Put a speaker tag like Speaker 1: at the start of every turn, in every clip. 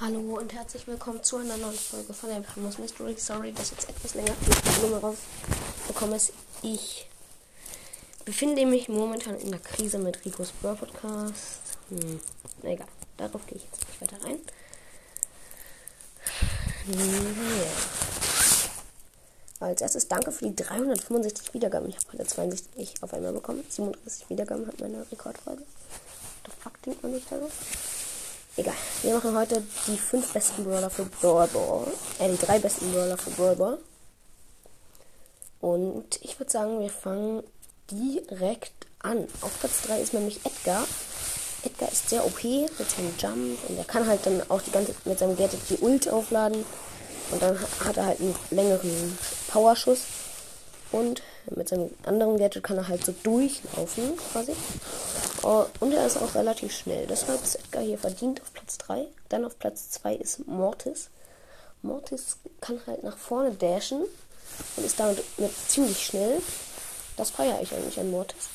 Speaker 1: Hallo und herzlich willkommen zu einer neuen Folge von der Primus Mystery. Sorry, dass jetzt etwas länger Nummer rausgekommen ist. Ich befinde mich momentan in der Krise mit Ricos Brawl Podcast. Hm, egal, darauf gehe ich jetzt nicht weiter rein. Yeah. Als erstes danke für die 365 Wiedergaben. Ich habe heute 62 auf einmal bekommen. 37 Wiedergaben hat meine Rekordfolge. The fuck denkt man nicht darauf? Egal. Wir machen heute die fünf besten Brawler für Brawl Ball. Äh, die drei besten Brawler für Brawl Ball. Und ich würde sagen, wir fangen direkt an. Auf Platz 3 ist nämlich Edgar. Edgar ist sehr OP mit seinem Jump und er kann halt dann auch die ganze mit seinem Gadget die Ult aufladen. Und dann hat er halt einen längeren Powerschuss. Und mit seinem anderen Gadget kann er halt so durchlaufen, quasi. Oh, und er ist auch relativ schnell. Deshalb ist Edgar hier verdient auf Platz 3. Dann auf Platz 2 ist Mortis. Mortis kann halt nach vorne dashen und ist damit mit ziemlich schnell. Das feiere ich eigentlich an Mortis.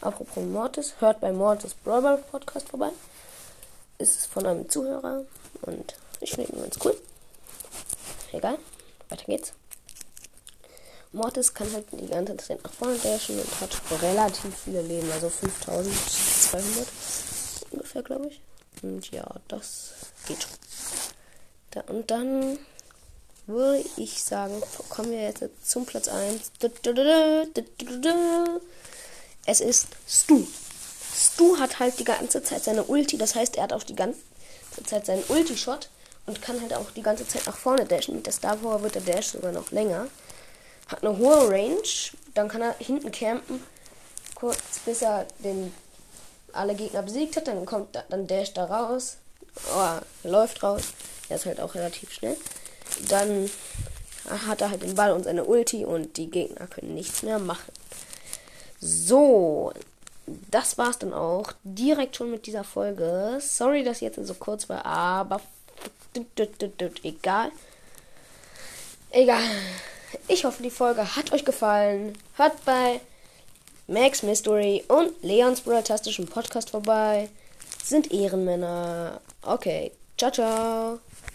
Speaker 1: Apropos Mortis, hört bei Mortis Brawler Podcast vorbei. Ist von einem Zuhörer und ich finde ihn ganz cool. Egal, weiter geht's. Mortis kann halt die ganze Zeit nach vorne dashen und hat relativ viele Leben, also 5200 ungefähr, glaube ich. Und ja, das geht schon. Da, und dann würde ich sagen, kommen wir jetzt zum Platz 1. Es ist Stu. Stu hat halt die ganze Zeit seine Ulti, das heißt, er hat auch die ganze Zeit seinen Ulti-Shot und kann halt auch die ganze Zeit nach vorne dashen. Mit der Star Power wird der Dash sogar noch länger hat eine hohe Range. Dann kann er hinten campen, kurz bis er den alle Gegner besiegt hat. Dann kommt dann Dash da raus. Oh, läuft raus. Er ist halt auch relativ schnell. Dann hat er halt den Ball und seine Ulti und die Gegner können nichts mehr machen. So, das war's dann auch direkt schon mit dieser Folge. Sorry, dass jetzt so kurz war, aber egal. Egal. Ich hoffe, die Folge hat euch gefallen. Hört bei Max Mystery und Leons Brotastischen Podcast vorbei. Sind Ehrenmänner. Okay. Ciao, ciao.